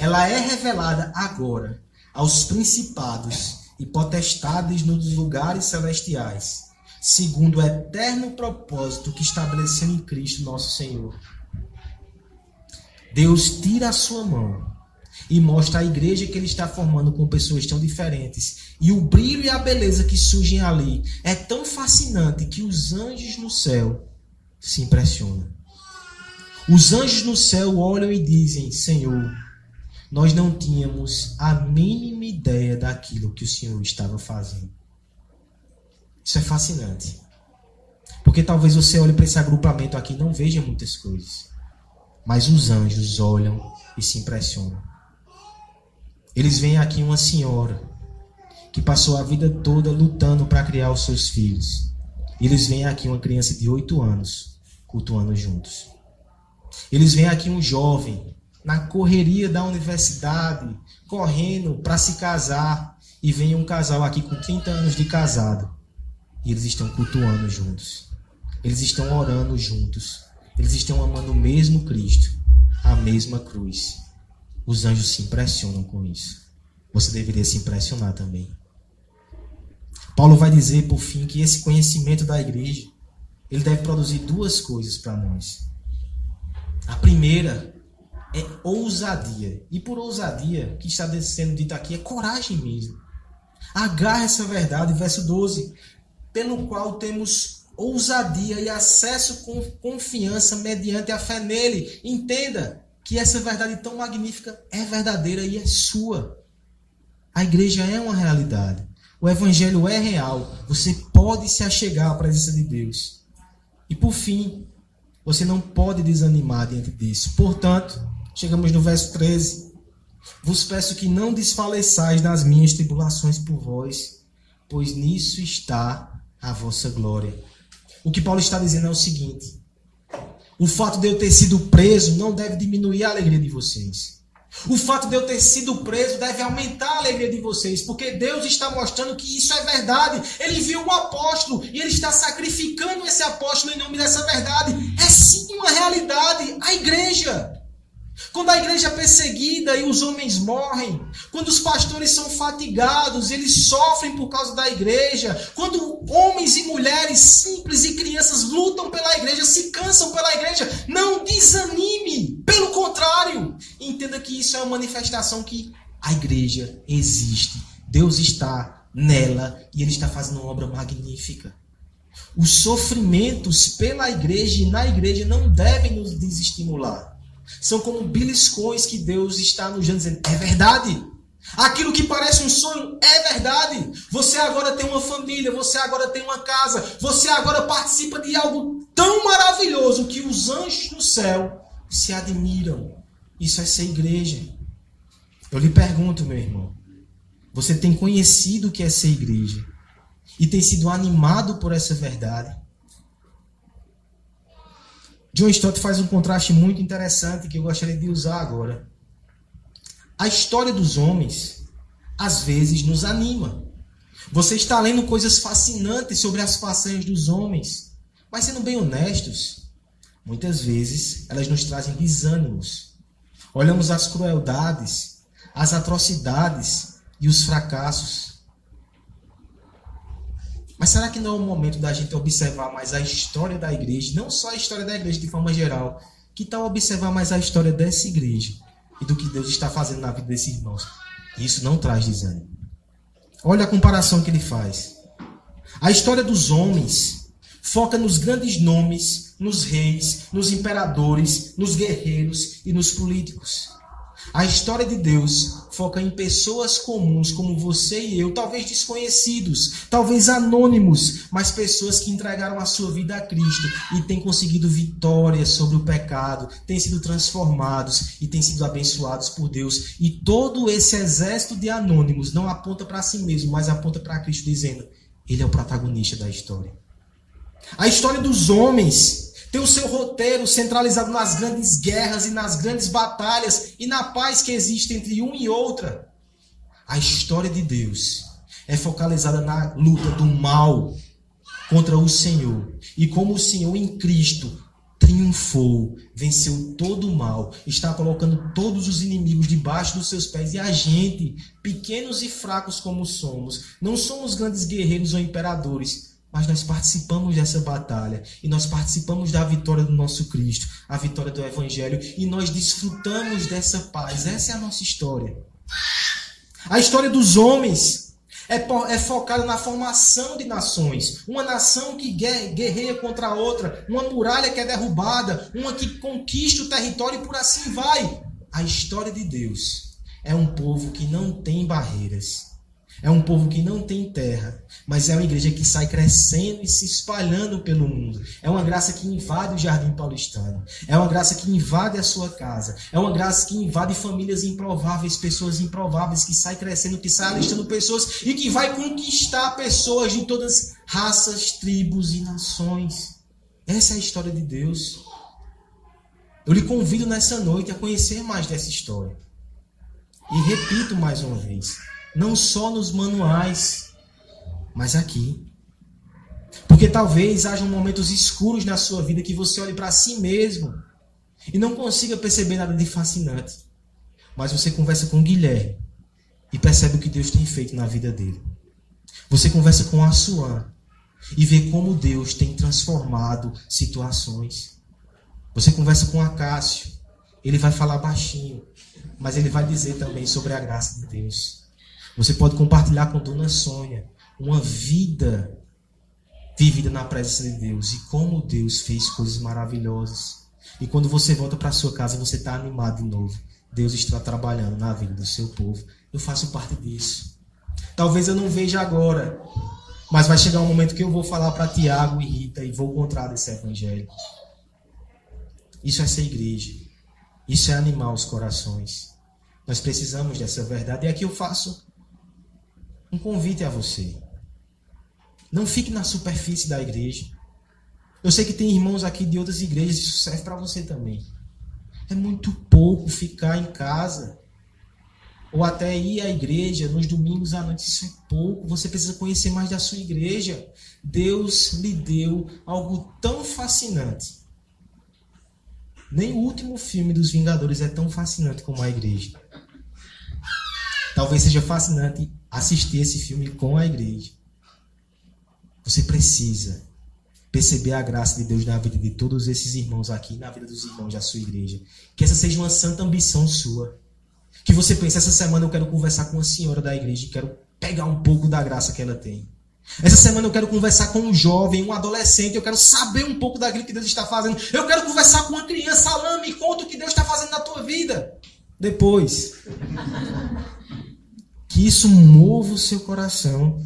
Ela é revelada agora aos principados e potestades nos lugares celestiais, segundo o eterno propósito que estabeleceu em Cristo nosso Senhor. Deus tira a sua mão e mostra a igreja que ele está formando com pessoas tão diferentes. E o brilho e a beleza que surgem ali é tão fascinante que os anjos no céu se impressionam. Os anjos no céu olham e dizem: Senhor, nós não tínhamos a mínima ideia daquilo que o Senhor estava fazendo. Isso é fascinante. Porque talvez você olhe para esse agrupamento aqui e não veja muitas coisas. Mas os anjos olham e se impressionam. Eles veem aqui uma senhora que passou a vida toda lutando para criar os seus filhos. Eles veem aqui uma criança de oito anos cultuando juntos. Eles veem aqui um jovem na correria da universidade, correndo para se casar, e vem um casal aqui com 30 anos de casado. E eles estão cultuando juntos. Eles estão orando juntos. Eles estão amando o mesmo Cristo, a mesma cruz. Os anjos se impressionam com isso. Você deveria se impressionar também. Paulo vai dizer, por fim, que esse conhecimento da igreja, ele deve produzir duas coisas para nós. A primeira é ousadia. E por ousadia, que está sendo dito aqui, é coragem mesmo. Agarre essa verdade, verso 12, pelo qual temos ousadia e acesso com confiança mediante a fé nele. Entenda que essa verdade tão magnífica é verdadeira e é sua. A igreja é uma realidade. O evangelho é real. Você pode se achegar à presença de Deus. E por fim, você não pode desanimar diante disso. Portanto, chegamos no verso 13. Vos peço que não desfaleçais nas minhas tribulações por vós, pois nisso está a vossa glória. O que Paulo está dizendo é o seguinte: o fato de eu ter sido preso não deve diminuir a alegria de vocês. O fato de eu ter sido preso deve aumentar a alegria de vocês, porque Deus está mostrando que isso é verdade. Ele viu um apóstolo e ele está sacrificando esse apóstolo em nome dessa verdade. É sim uma realidade. A igreja. Quando a igreja é perseguida e os homens morrem, quando os pastores são fatigados, eles sofrem por causa da igreja, quando homens e mulheres simples e crianças lutam pela igreja, se cansam pela igreja, não desanime, pelo contrário, entenda que isso é uma manifestação que a igreja existe, Deus está nela e ele está fazendo uma obra magnífica. Os sofrimentos pela igreja e na igreja não devem nos desestimular. São como beliscões que Deus está nos dizendo: é verdade. Aquilo que parece um sonho é verdade. Você agora tem uma família, você agora tem uma casa, você agora participa de algo tão maravilhoso que os anjos do céu se admiram. Isso é ser igreja. Eu lhe pergunto, meu irmão, você tem conhecido o que é ser igreja e tem sido animado por essa verdade? John Stott faz um contraste muito interessante que eu gostaria de usar agora. A história dos homens, às vezes, nos anima. Você está lendo coisas fascinantes sobre as façanhas dos homens, mas sendo bem honestos, muitas vezes elas nos trazem desânimos. Olhamos as crueldades, as atrocidades e os fracassos. Mas será que não é o momento da gente observar mais a história da igreja, não só a história da igreja de forma geral, que tal observar mais a história dessa igreja e do que Deus está fazendo na vida desses irmãos? Isso não traz desânimo. Olha a comparação que ele faz. A história dos homens foca nos grandes nomes, nos reis, nos imperadores, nos guerreiros e nos políticos. A história de Deus foca em pessoas comuns como você e eu, talvez desconhecidos, talvez anônimos, mas pessoas que entregaram a sua vida a Cristo e têm conseguido vitória sobre o pecado, têm sido transformados e têm sido abençoados por Deus. E todo esse exército de anônimos não aponta para si mesmo, mas aponta para Cristo, dizendo: Ele é o protagonista da história. A história dos homens tem o seu roteiro centralizado nas grandes guerras e nas grandes batalhas e na paz que existe entre um e outra. A história de Deus é focalizada na luta do mal contra o Senhor. E como o Senhor em Cristo triunfou, venceu todo o mal, está colocando todos os inimigos debaixo dos seus pés. E a gente, pequenos e fracos como somos, não somos grandes guerreiros ou imperadores, mas nós participamos dessa batalha e nós participamos da vitória do nosso Cristo, a vitória do Evangelho e nós desfrutamos dessa paz. Essa é a nossa história. A história dos homens é, é focada na formação de nações. Uma nação que guerreia contra a outra, uma muralha que é derrubada, uma que conquista o território e por assim vai. A história de Deus é um povo que não tem barreiras é um povo que não tem terra, mas é uma igreja que sai crescendo e se espalhando pelo mundo. É uma graça que invade o Jardim Paulistano. É uma graça que invade a sua casa. É uma graça que invade famílias improváveis, pessoas improváveis, que sai crescendo, que sai alistando pessoas e que vai conquistar pessoas de todas raças, tribos e nações. Essa é a história de Deus. Eu lhe convido nessa noite a conhecer mais dessa história. E repito mais uma vez não só nos manuais, mas aqui. Porque talvez hajam momentos escuros na sua vida que você olhe para si mesmo e não consiga perceber nada de fascinante. Mas você conversa com Guilherme e percebe o que Deus tem feito na vida dele. Você conversa com Assuan e vê como Deus tem transformado situações. Você conversa com Acácio, ele vai falar baixinho, mas ele vai dizer também sobre a graça de Deus. Você pode compartilhar com Dona Sônia uma vida vivida na presença de Deus e como Deus fez coisas maravilhosas. E quando você volta para sua casa, você está animado de novo. Deus está trabalhando na vida do seu povo. Eu faço parte disso. Talvez eu não veja agora, mas vai chegar um momento que eu vou falar para Tiago e Rita e vou contar desse evangelho. Isso é ser igreja. Isso é animar os corações. Nós precisamos dessa verdade. E aqui eu faço um convite a você. Não fique na superfície da igreja. Eu sei que tem irmãos aqui de outras igrejas, isso serve para você também. É muito pouco ficar em casa. Ou até ir à igreja nos domingos à noite. Isso é pouco. Você precisa conhecer mais da sua igreja. Deus lhe deu algo tão fascinante. Nem o último filme dos Vingadores é tão fascinante como a igreja. Talvez seja fascinante assistir esse filme com a igreja. Você precisa perceber a graça de Deus na vida de todos esses irmãos aqui, na vida dos irmãos da sua igreja. Que essa seja uma santa ambição sua. Que você pense, essa semana eu quero conversar com a senhora da igreja e quero pegar um pouco da graça que ela tem. Essa semana eu quero conversar com um jovem, um adolescente, eu quero saber um pouco daquilo que Deus está fazendo. Eu quero conversar com uma criança, Alain, me conta o que Deus está fazendo na tua vida. Depois. Isso mova o seu coração.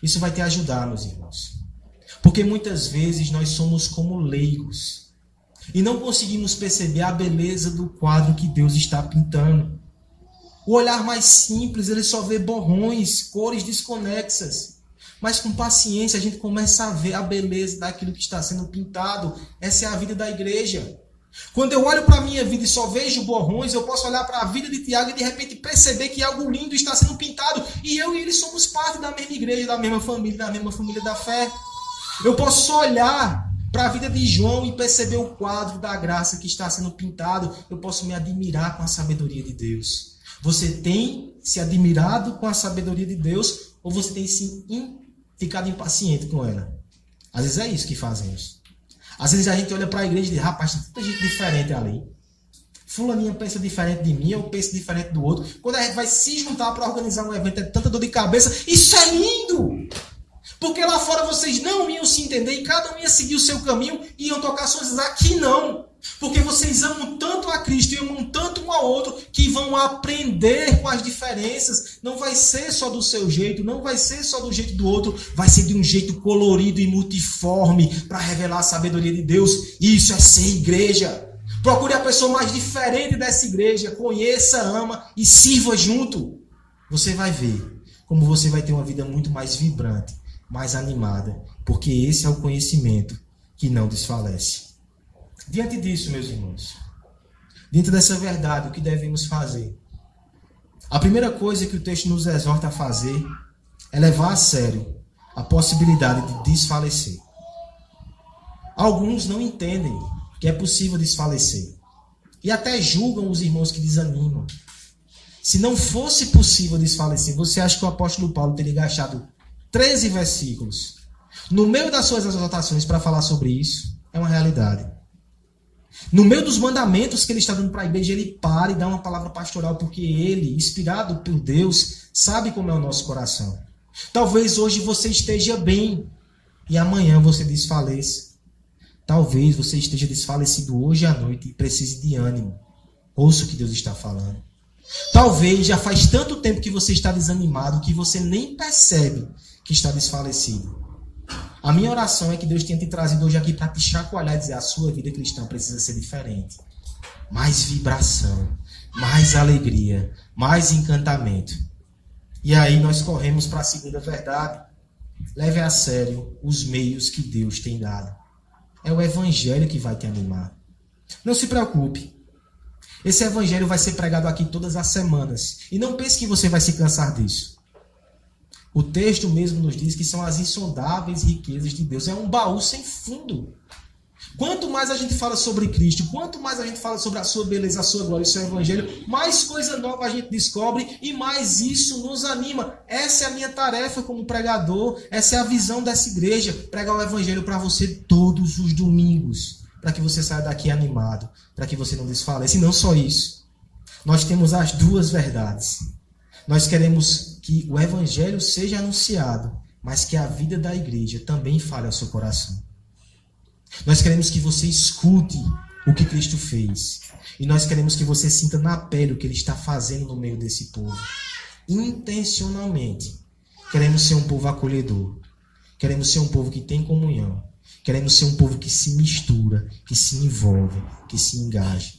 Isso vai te ajudar, meus irmãos. Porque muitas vezes nós somos como leigos e não conseguimos perceber a beleza do quadro que Deus está pintando. O olhar mais simples, ele só vê borrões, cores desconexas. Mas com paciência a gente começa a ver a beleza daquilo que está sendo pintado. Essa é a vida da igreja. Quando eu olho para a minha vida e só vejo borrões, eu posso olhar para a vida de Tiago e de repente perceber que algo lindo está sendo pintado. E eu e ele somos parte da mesma igreja, da mesma família, da mesma família da fé. Eu posso olhar para a vida de João e perceber o quadro da graça que está sendo pintado. Eu posso me admirar com a sabedoria de Deus. Você tem se admirado com a sabedoria de Deus ou você tem se ficado impaciente com ela? Às vezes é isso que fazemos. Às vezes a gente olha para a igreja e diz, rapaz, tem tanta gente diferente ali. Fulaninha pensa diferente de mim, eu penso diferente do outro. Quando a gente vai se juntar para organizar um evento, é tanta dor de cabeça. Isso é lindo! Porque lá fora vocês não iam se entender e cada um ia seguir o seu caminho e iam tocar suas aqui não. Porque vocês amam tanto a Cristo e amam tanto um ao outro que vão aprender com as diferenças. Não vai ser só do seu jeito, não vai ser só do jeito do outro, vai ser de um jeito colorido e multiforme para revelar a sabedoria de Deus. Isso é ser igreja. Procure a pessoa mais diferente dessa igreja, conheça, ama e sirva junto. Você vai ver como você vai ter uma vida muito mais vibrante, mais animada, porque esse é o conhecimento que não desfalece. Diante disso, meus irmãos, diante dessa verdade, o que devemos fazer? A primeira coisa que o texto nos exorta a fazer é levar a sério a possibilidade de desfalecer. Alguns não entendem que é possível desfalecer e até julgam os irmãos que desanimam. Se não fosse possível desfalecer, você acha que o apóstolo Paulo teria gastado 13 versículos no meio das suas exortações para falar sobre isso? É uma realidade. No meio dos mandamentos que ele está dando para a igreja, ele para e dá uma palavra pastoral, porque ele, inspirado por Deus, sabe como é o nosso coração. Talvez hoje você esteja bem e amanhã você desfaleça. Talvez você esteja desfalecido hoje à noite e precise de ânimo. Ouça o que Deus está falando. Talvez já faz tanto tempo que você está desanimado que você nem percebe que está desfalecido. A minha oração é que Deus tenha te trazido hoje aqui para te chacoalhar e dizer: a sua vida cristã precisa ser diferente. Mais vibração, mais alegria, mais encantamento. E aí nós corremos para a segunda verdade. Leve a sério os meios que Deus tem dado. É o evangelho que vai te animar. Não se preocupe. Esse evangelho vai ser pregado aqui todas as semanas. E não pense que você vai se cansar disso. O texto mesmo nos diz que são as insondáveis riquezas de Deus. É um baú sem fundo. Quanto mais a gente fala sobre Cristo, quanto mais a gente fala sobre a sua beleza, a sua glória, o seu evangelho, mais coisa nova a gente descobre e mais isso nos anima. Essa é a minha tarefa como pregador, essa é a visão dessa igreja, pregar o evangelho para você todos os domingos, para que você saia daqui animado, para que você não desfaleça. E não só isso. Nós temos as duas verdades. Nós queremos que o evangelho seja anunciado, mas que a vida da igreja também fale ao seu coração. Nós queremos que você escute o que Cristo fez. E nós queremos que você sinta na pele o que ele está fazendo no meio desse povo. Intencionalmente. Queremos ser um povo acolhedor. Queremos ser um povo que tem comunhão. Queremos ser um povo que se mistura, que se envolve, que se engaja.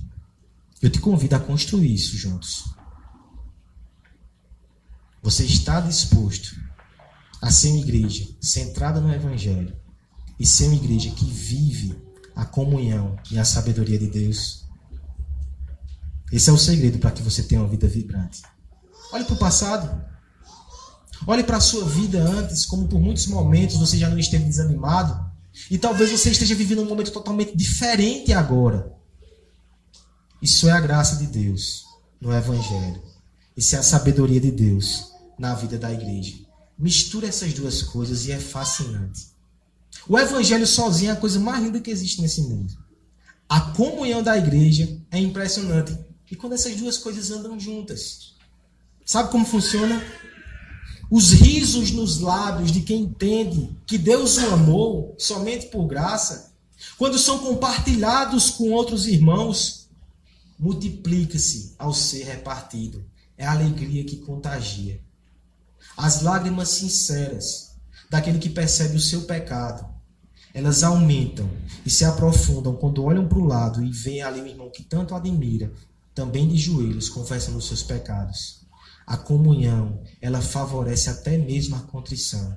Eu te convido a construir isso juntos. Você está disposto a ser uma igreja centrada no Evangelho e ser uma igreja que vive a comunhão e a sabedoria de Deus? Esse é o segredo para que você tenha uma vida vibrante. Olhe para o passado. Olhe para a sua vida antes, como por muitos momentos você já não esteve desanimado. E talvez você esteja vivendo um momento totalmente diferente agora. Isso é a graça de Deus no Evangelho. Isso é a sabedoria de Deus na vida da igreja. Mistura essas duas coisas e é fascinante. O evangelho sozinho é a coisa mais linda que existe nesse mundo. A comunhão da igreja é impressionante. E quando essas duas coisas andam juntas, sabe como funciona? Os risos nos lábios de quem entende que Deus o amou somente por graça, quando são compartilhados com outros irmãos, multiplica-se ao ser repartido. É a alegria que contagia. As lágrimas sinceras daquele que percebe o seu pecado, elas aumentam e se aprofundam quando olham para o lado e veem ali o irmão que tanto admira, também de joelhos, confessando os seus pecados. A comunhão, ela favorece até mesmo a contrição.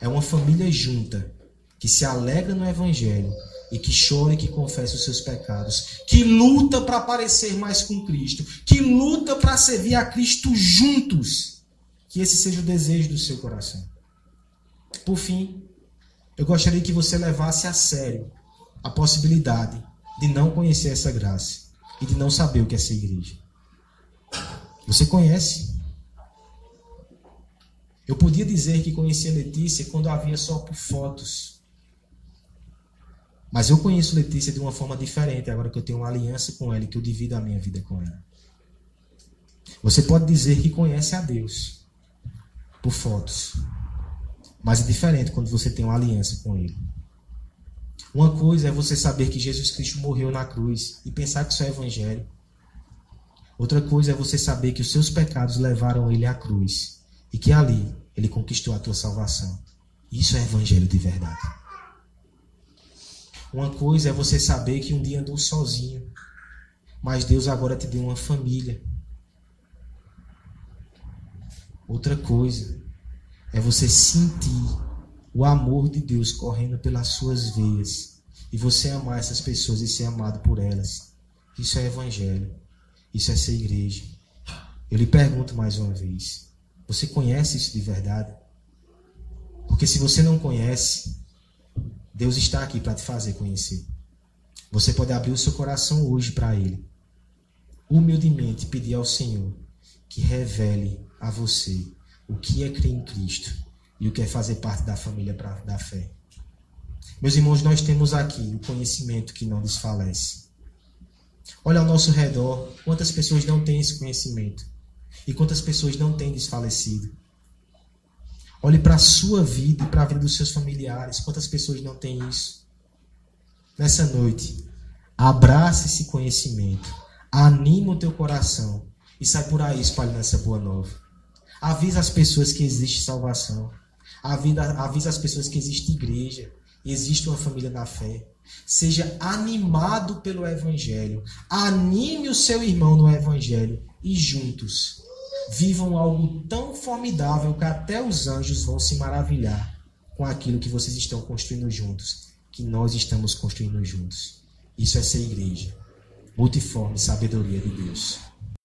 É uma família junta que se alegra no evangelho e que chora e que confessa os seus pecados, que luta para parecer mais com Cristo, que luta para servir a Cristo juntos que esse seja o desejo do seu coração. Por fim, eu gostaria que você levasse a sério a possibilidade de não conhecer essa graça e de não saber o que é ser igreja. Você conhece? Eu podia dizer que conhecia Letícia quando havia só por fotos. Mas eu conheço Letícia de uma forma diferente agora que eu tenho uma aliança com ela e que eu divido a minha vida com ela. Você pode dizer que conhece a Deus por fotos. Mas é diferente quando você tem uma aliança com Ele. Uma coisa é você saber que Jesus Cristo morreu na cruz e pensar que isso é evangelho. Outra coisa é você saber que os seus pecados levaram ele à cruz e que ali ele conquistou a tua salvação. Isso é evangelho de verdade. Uma coisa é você saber que um dia andou sozinho, mas Deus agora te deu uma família. Outra coisa é você sentir o amor de Deus correndo pelas suas veias e você amar essas pessoas e ser amado por elas. Isso é evangelho. Isso é ser igreja. Eu lhe pergunto mais uma vez: você conhece isso de verdade? Porque se você não conhece, Deus está aqui para te fazer conhecer. Você pode abrir o seu coração hoje para Ele. Humildemente pedir ao Senhor que revele a você o que é crer em Cristo e o que é fazer parte da família da fé. Meus irmãos, nós temos aqui o conhecimento que não desfalece. Olha ao nosso redor, quantas pessoas não têm esse conhecimento e quantas pessoas não têm desfalecido. Olhe para a sua vida e para a vida dos seus familiares, quantas pessoas não têm isso. Nessa noite, abraça esse conhecimento, anima o teu coração e sai por aí espalhando essa boa nova. Avisa as pessoas que existe salvação. Avisa, avisa as pessoas que existe igreja, existe uma família na fé. Seja animado pelo Evangelho. Anime o seu irmão no Evangelho. E juntos vivam algo tão formidável que até os anjos vão se maravilhar com aquilo que vocês estão construindo juntos. Que nós estamos construindo juntos. Isso é ser igreja. Multiforme sabedoria de Deus.